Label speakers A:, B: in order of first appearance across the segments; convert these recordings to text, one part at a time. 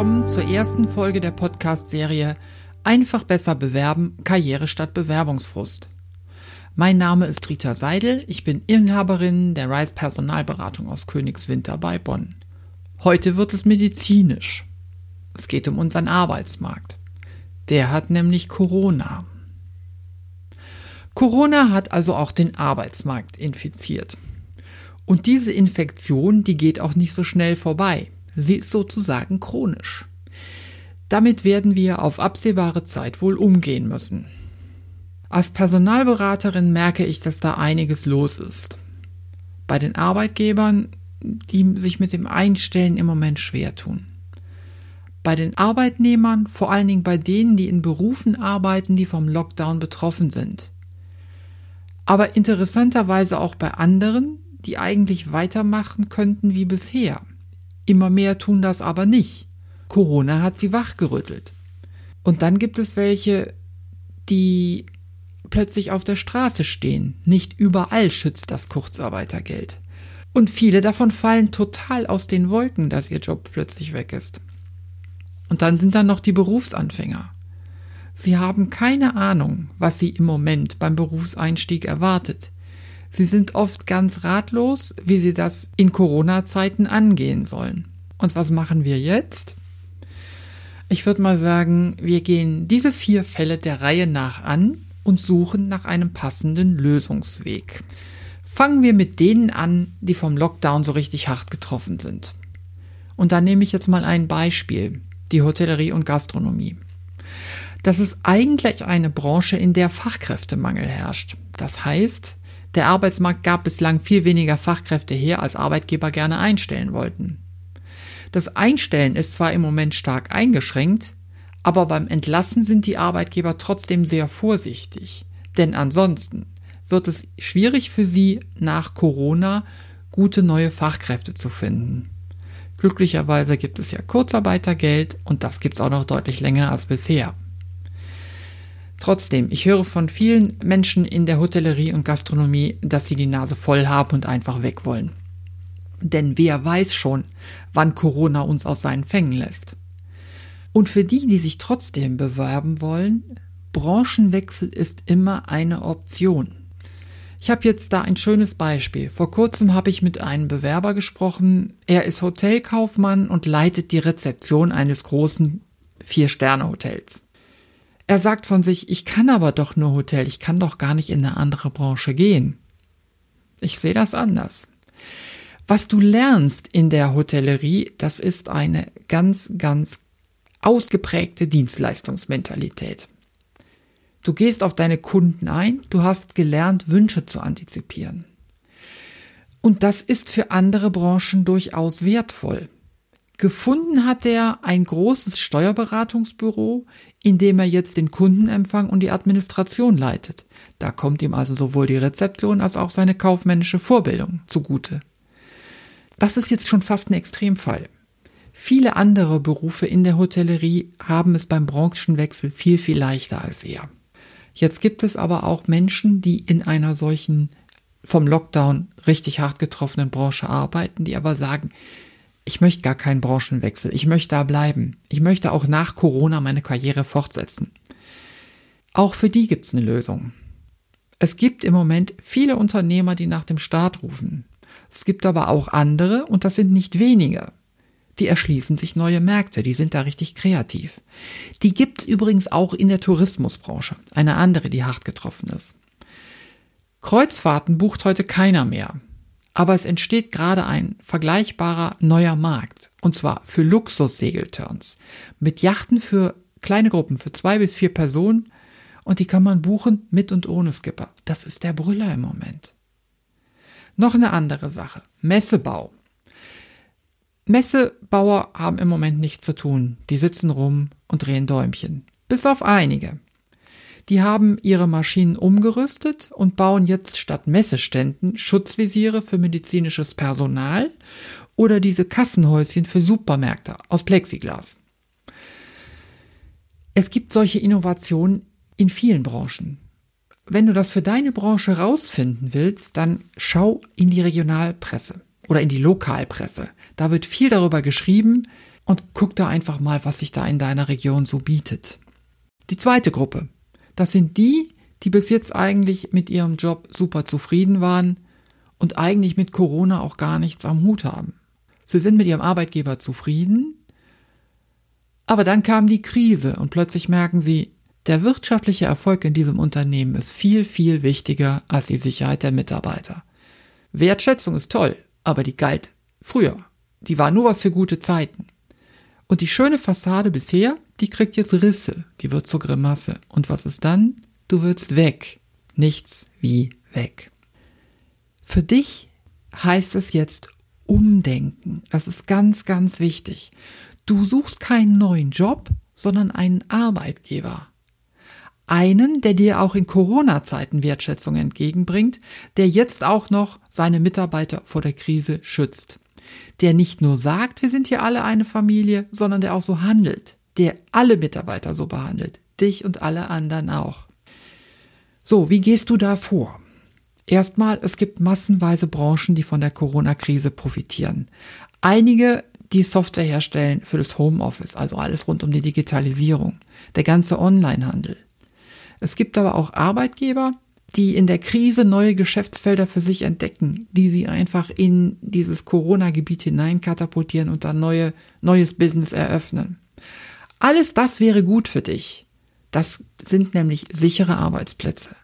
A: willkommen zur ersten Folge der Podcast-Serie Einfach besser bewerben, Karriere statt Bewerbungsfrust. Mein Name ist Rita Seidel, ich bin Inhaberin der Rise Personalberatung aus Königswinter bei Bonn. Heute wird es medizinisch. Es geht um unseren Arbeitsmarkt. Der hat nämlich Corona. Corona hat also auch den Arbeitsmarkt infiziert. Und diese Infektion, die geht auch nicht so schnell vorbei. Sie ist sozusagen chronisch. Damit werden wir auf absehbare Zeit wohl umgehen müssen. Als Personalberaterin merke ich, dass da einiges los ist. Bei den Arbeitgebern, die sich mit dem Einstellen im Moment schwer tun. Bei den Arbeitnehmern, vor allen Dingen bei denen, die in Berufen arbeiten, die vom Lockdown betroffen sind. Aber interessanterweise auch bei anderen, die eigentlich weitermachen könnten wie bisher. Immer mehr tun das aber nicht. Corona hat sie wachgerüttelt. Und dann gibt es welche, die plötzlich auf der Straße stehen. Nicht überall schützt das Kurzarbeitergeld. Und viele davon fallen total aus den Wolken, dass ihr Job plötzlich weg ist. Und dann sind da noch die Berufsanfänger. Sie haben keine Ahnung, was sie im Moment beim Berufseinstieg erwartet. Sie sind oft ganz ratlos, wie sie das in Corona-Zeiten angehen sollen. Und was machen wir jetzt? Ich würde mal sagen, wir gehen diese vier Fälle der Reihe nach an und suchen nach einem passenden Lösungsweg. Fangen wir mit denen an, die vom Lockdown so richtig hart getroffen sind. Und da nehme ich jetzt mal ein Beispiel, die Hotellerie und Gastronomie. Das ist eigentlich eine Branche, in der Fachkräftemangel herrscht. Das heißt, der Arbeitsmarkt gab bislang viel weniger Fachkräfte her, als Arbeitgeber gerne einstellen wollten. Das Einstellen ist zwar im Moment stark eingeschränkt, aber beim Entlassen sind die Arbeitgeber trotzdem sehr vorsichtig. Denn ansonsten wird es schwierig für sie, nach Corona gute neue Fachkräfte zu finden. Glücklicherweise gibt es ja Kurzarbeitergeld und das gibt es auch noch deutlich länger als bisher. Trotzdem, ich höre von vielen Menschen in der Hotellerie und Gastronomie, dass sie die Nase voll haben und einfach weg wollen. Denn wer weiß schon, wann Corona uns aus seinen Fängen lässt. Und für die, die sich trotzdem bewerben wollen, Branchenwechsel ist immer eine Option. Ich habe jetzt da ein schönes Beispiel. Vor kurzem habe ich mit einem Bewerber gesprochen. Er ist Hotelkaufmann und leitet die Rezeption eines großen Vier-Sterne-Hotels. Er sagt von sich, ich kann aber doch nur Hotel, ich kann doch gar nicht in eine andere Branche gehen. Ich sehe das anders. Was du lernst in der Hotellerie, das ist eine ganz, ganz ausgeprägte Dienstleistungsmentalität. Du gehst auf deine Kunden ein, du hast gelernt, Wünsche zu antizipieren. Und das ist für andere Branchen durchaus wertvoll. Gefunden hat er ein großes Steuerberatungsbüro, in dem er jetzt den Kundenempfang und die Administration leitet. Da kommt ihm also sowohl die Rezeption als auch seine kaufmännische Vorbildung zugute. Das ist jetzt schon fast ein Extremfall. Viele andere Berufe in der Hotellerie haben es beim Branchenwechsel viel, viel leichter als er. Jetzt gibt es aber auch Menschen, die in einer solchen vom Lockdown richtig hart getroffenen Branche arbeiten, die aber sagen, ich möchte gar keinen Branchenwechsel, ich möchte da bleiben, ich möchte auch nach Corona meine Karriere fortsetzen. Auch für die gibt es eine Lösung. Es gibt im Moment viele Unternehmer, die nach dem Staat rufen. Es gibt aber auch andere, und das sind nicht wenige, die erschließen sich neue Märkte, die sind da richtig kreativ. Die gibt es übrigens auch in der Tourismusbranche, eine andere, die hart getroffen ist. Kreuzfahrten bucht heute keiner mehr. Aber es entsteht gerade ein vergleichbarer neuer Markt. Und zwar für Luxus-Segelturns. Mit Yachten für kleine Gruppen, für zwei bis vier Personen. Und die kann man buchen mit und ohne Skipper. Das ist der Brüller im Moment. Noch eine andere Sache. Messebau. Messebauer haben im Moment nichts zu tun. Die sitzen rum und drehen Däumchen. Bis auf einige. Die haben ihre Maschinen umgerüstet und bauen jetzt statt Messeständen Schutzvisiere für medizinisches Personal oder diese Kassenhäuschen für Supermärkte aus Plexiglas. Es gibt solche Innovationen in vielen Branchen. Wenn du das für deine Branche rausfinden willst, dann schau in die Regionalpresse oder in die Lokalpresse. Da wird viel darüber geschrieben, und guck da einfach mal, was sich da in deiner Region so bietet. Die zweite Gruppe, das sind die, die bis jetzt eigentlich mit ihrem Job super zufrieden waren und eigentlich mit Corona auch gar nichts am Hut haben. Sie sind mit ihrem Arbeitgeber zufrieden, aber dann kam die Krise und plötzlich merken sie, der wirtschaftliche Erfolg in diesem Unternehmen ist viel, viel wichtiger als die Sicherheit der Mitarbeiter. Wertschätzung ist toll, aber die galt früher. Die war nur was für gute Zeiten. Und die schöne Fassade bisher, die kriegt jetzt Risse, die wird zur Grimasse. Und was ist dann? Du wirst weg. Nichts wie weg. Für dich heißt es jetzt umdenken. Das ist ganz, ganz wichtig. Du suchst keinen neuen Job, sondern einen Arbeitgeber. Einen, der dir auch in Corona-Zeiten Wertschätzung entgegenbringt, der jetzt auch noch seine Mitarbeiter vor der Krise schützt der nicht nur sagt, wir sind hier alle eine Familie, sondern der auch so handelt, der alle Mitarbeiter so behandelt, dich und alle anderen auch. So, wie gehst du da vor? Erstmal, es gibt massenweise Branchen, die von der Corona-Krise profitieren. Einige, die Software herstellen für das Homeoffice, also alles rund um die Digitalisierung, der ganze Onlinehandel. Es gibt aber auch Arbeitgeber, die in der Krise neue Geschäftsfelder für sich entdecken, die sie einfach in dieses Corona-Gebiet hinein katapultieren und dann neue, neues Business eröffnen. Alles das wäre gut für dich. Das sind nämlich sichere Arbeitsplätze.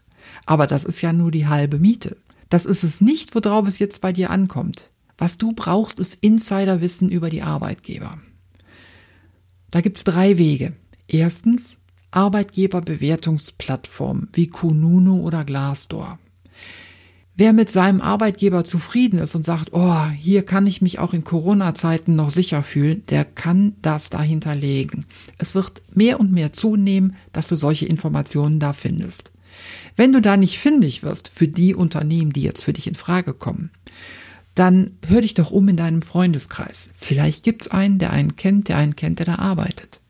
A: Aber das ist ja nur die halbe Miete. Das ist es nicht, worauf es jetzt bei dir ankommt. Was du brauchst, ist Insiderwissen über die Arbeitgeber. Da gibt's drei Wege. Erstens, Arbeitgeberbewertungsplattformen wie Kununu oder Glassdoor. Wer mit seinem Arbeitgeber zufrieden ist und sagt, oh, hier kann ich mich auch in Corona-Zeiten noch sicher fühlen, der kann das dahinter legen. Es wird mehr und mehr zunehmen, dass du solche Informationen da findest. Wenn du da nicht findig wirst für die Unternehmen, die jetzt für dich in Frage kommen, dann hör dich doch um in deinem Freundeskreis. Vielleicht gibt's einen, der einen kennt, der einen kennt, der da arbeitet.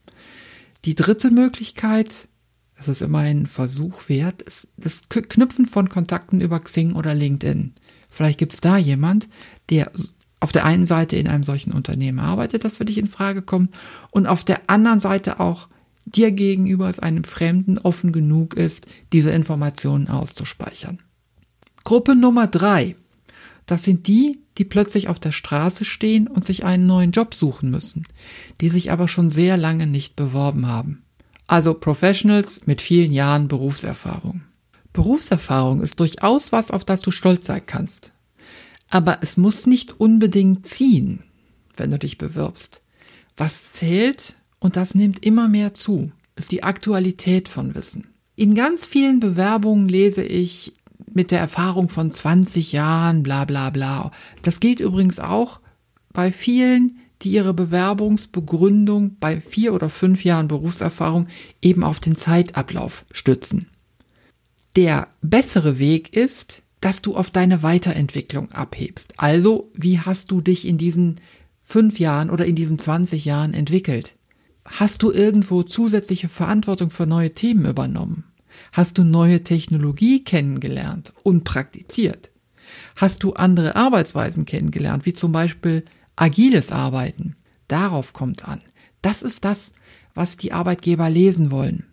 A: Die dritte Möglichkeit, das ist immer ein Versuch wert, das Knüpfen von Kontakten über Xing oder LinkedIn. Vielleicht gibt es da jemand, der auf der einen Seite in einem solchen Unternehmen arbeitet, das für dich in Frage kommt, und auf der anderen Seite auch dir gegenüber als einem Fremden offen genug ist, diese Informationen auszuspeichern. Gruppe Nummer drei. Das sind die, die plötzlich auf der Straße stehen und sich einen neuen Job suchen müssen, die sich aber schon sehr lange nicht beworben haben. Also Professionals mit vielen Jahren Berufserfahrung. Berufserfahrung ist durchaus was, auf das du stolz sein kannst. Aber es muss nicht unbedingt ziehen, wenn du dich bewirbst. Was zählt, und das nimmt immer mehr zu, ist die Aktualität von Wissen. In ganz vielen Bewerbungen lese ich, mit der Erfahrung von 20 Jahren, bla bla bla. Das gilt übrigens auch bei vielen, die ihre Bewerbungsbegründung bei vier oder fünf Jahren Berufserfahrung eben auf den Zeitablauf stützen. Der bessere Weg ist, dass du auf deine Weiterentwicklung abhebst. Also, wie hast du dich in diesen fünf Jahren oder in diesen 20 Jahren entwickelt? Hast du irgendwo zusätzliche Verantwortung für neue Themen übernommen? Hast du neue Technologie kennengelernt und praktiziert? Hast du andere Arbeitsweisen kennengelernt, wie zum Beispiel agiles Arbeiten? Darauf kommt es an. Das ist das, was die Arbeitgeber lesen wollen.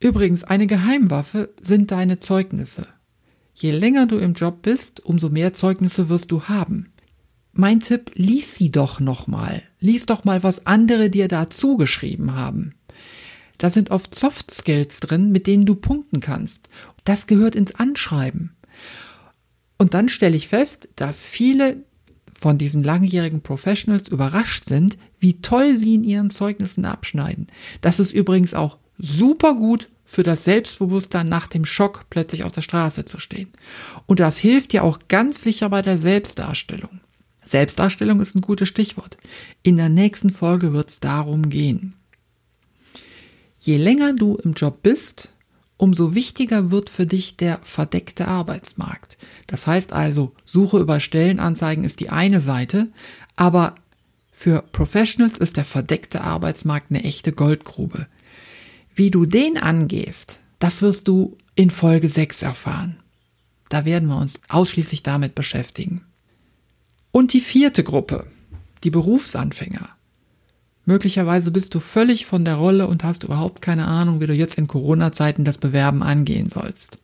A: Übrigens, eine Geheimwaffe sind deine Zeugnisse. Je länger du im Job bist, umso mehr Zeugnisse wirst du haben. Mein Tipp, lies sie doch nochmal. Lies doch mal, was andere dir dazu geschrieben haben. Da sind oft Soft Skills drin, mit denen du punkten kannst. Das gehört ins Anschreiben. Und dann stelle ich fest, dass viele von diesen langjährigen Professionals überrascht sind, wie toll sie in ihren Zeugnissen abschneiden. Das ist übrigens auch super gut für das Selbstbewusstsein nach dem Schock plötzlich auf der Straße zu stehen. Und das hilft ja auch ganz sicher bei der Selbstdarstellung. Selbstdarstellung ist ein gutes Stichwort. In der nächsten Folge wird es darum gehen. Je länger du im Job bist, umso wichtiger wird für dich der verdeckte Arbeitsmarkt. Das heißt also, Suche über Stellenanzeigen ist die eine Seite, aber für Professionals ist der verdeckte Arbeitsmarkt eine echte Goldgrube. Wie du den angehst, das wirst du in Folge 6 erfahren. Da werden wir uns ausschließlich damit beschäftigen. Und die vierte Gruppe, die Berufsanfänger. Möglicherweise bist du völlig von der Rolle und hast überhaupt keine Ahnung, wie du jetzt in Corona-Zeiten das Bewerben angehen sollst.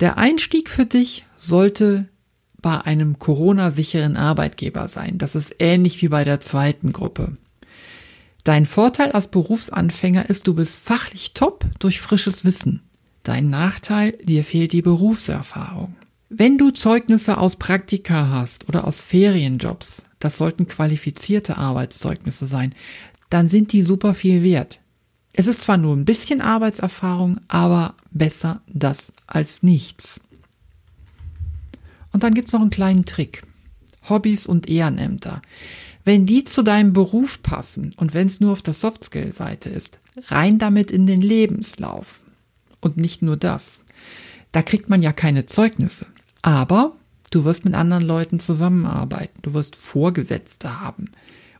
A: Der Einstieg für dich sollte bei einem Corona-sicheren Arbeitgeber sein. Das ist ähnlich wie bei der zweiten Gruppe. Dein Vorteil als Berufsanfänger ist, du bist fachlich top durch frisches Wissen. Dein Nachteil, dir fehlt die Berufserfahrung. Wenn du Zeugnisse aus Praktika hast oder aus Ferienjobs, das sollten qualifizierte Arbeitszeugnisse sein, dann sind die super viel wert. Es ist zwar nur ein bisschen Arbeitserfahrung, aber besser das als nichts. Und dann gibt's noch einen kleinen Trick. Hobbys und Ehrenämter. Wenn die zu deinem Beruf passen und wenn es nur auf der Softskill-Seite ist, rein damit in den Lebenslauf. Und nicht nur das. Da kriegt man ja keine Zeugnisse. Aber du wirst mit anderen Leuten zusammenarbeiten. Du wirst Vorgesetzte haben.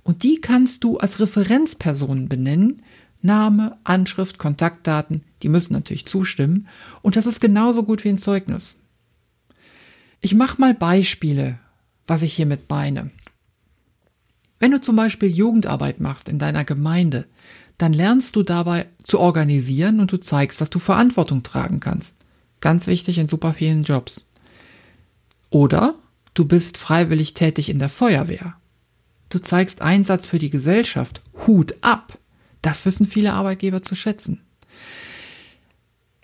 A: Und die kannst du als Referenzpersonen benennen. Name, Anschrift, Kontaktdaten, die müssen natürlich zustimmen. Und das ist genauso gut wie ein Zeugnis. Ich mache mal Beispiele, was ich hiermit meine. Wenn du zum Beispiel Jugendarbeit machst in deiner Gemeinde, dann lernst du dabei zu organisieren und du zeigst, dass du Verantwortung tragen kannst. Ganz wichtig in super vielen Jobs. Oder du bist freiwillig tätig in der Feuerwehr. Du zeigst Einsatz für die Gesellschaft. Hut ab. Das wissen viele Arbeitgeber zu schätzen.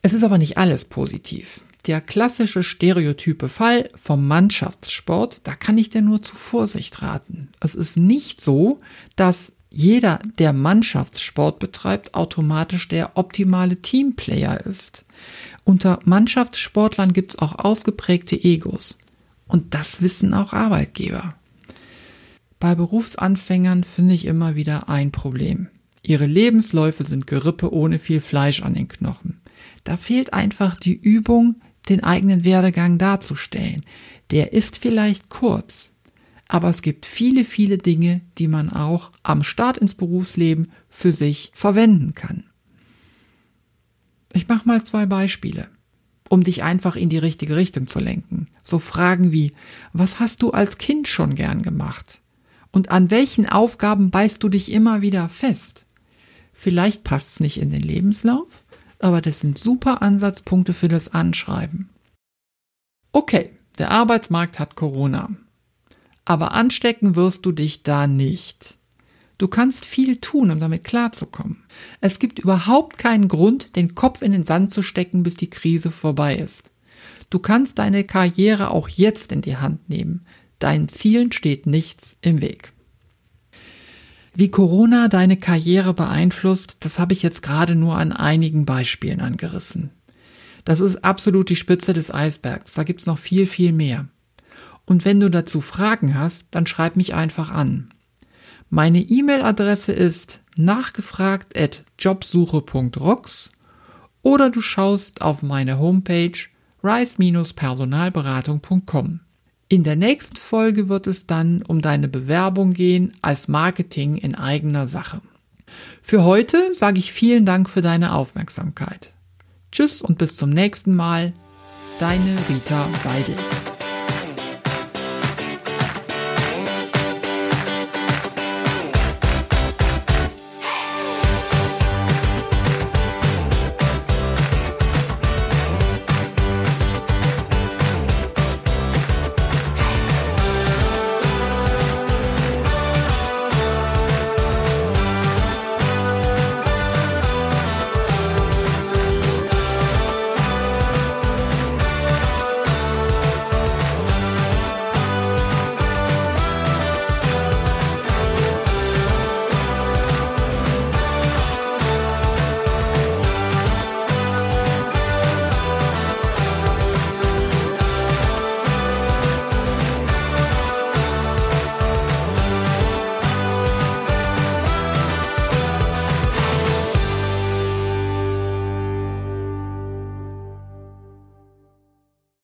A: Es ist aber nicht alles positiv der klassische stereotype Fall vom Mannschaftssport, da kann ich dir nur zu Vorsicht raten. Es ist nicht so, dass jeder, der Mannschaftssport betreibt, automatisch der optimale Teamplayer ist. Unter Mannschaftssportlern gibt es auch ausgeprägte Egos. Und das wissen auch Arbeitgeber. Bei Berufsanfängern finde ich immer wieder ein Problem. Ihre Lebensläufe sind Gerippe ohne viel Fleisch an den Knochen. Da fehlt einfach die Übung, den eigenen Werdegang darzustellen. Der ist vielleicht kurz, aber es gibt viele, viele Dinge, die man auch am Start ins Berufsleben für sich verwenden kann. Ich mache mal zwei Beispiele, um dich einfach in die richtige Richtung zu lenken. So Fragen wie, was hast du als Kind schon gern gemacht? Und an welchen Aufgaben beißt du dich immer wieder fest? Vielleicht passt's nicht in den Lebenslauf, aber das sind super Ansatzpunkte für das Anschreiben. Okay, der Arbeitsmarkt hat Corona. Aber anstecken wirst du dich da nicht. Du kannst viel tun, um damit klarzukommen. Es gibt überhaupt keinen Grund, den Kopf in den Sand zu stecken, bis die Krise vorbei ist. Du kannst deine Karriere auch jetzt in die Hand nehmen. Deinen Zielen steht nichts im Weg. Wie Corona deine Karriere beeinflusst, das habe ich jetzt gerade nur an einigen Beispielen angerissen. Das ist absolut die Spitze des Eisbergs. Da gibt's noch viel, viel mehr. Und wenn du dazu Fragen hast, dann schreib mich einfach an. Meine E-Mail-Adresse ist nachgefragt at jobsuche.rocks oder du schaust auf meine Homepage rise-personalberatung.com. In der nächsten Folge wird es dann um deine Bewerbung gehen als Marketing in eigener Sache. Für heute sage ich vielen Dank für deine Aufmerksamkeit. Tschüss und bis zum nächsten Mal. Deine Rita Weidel.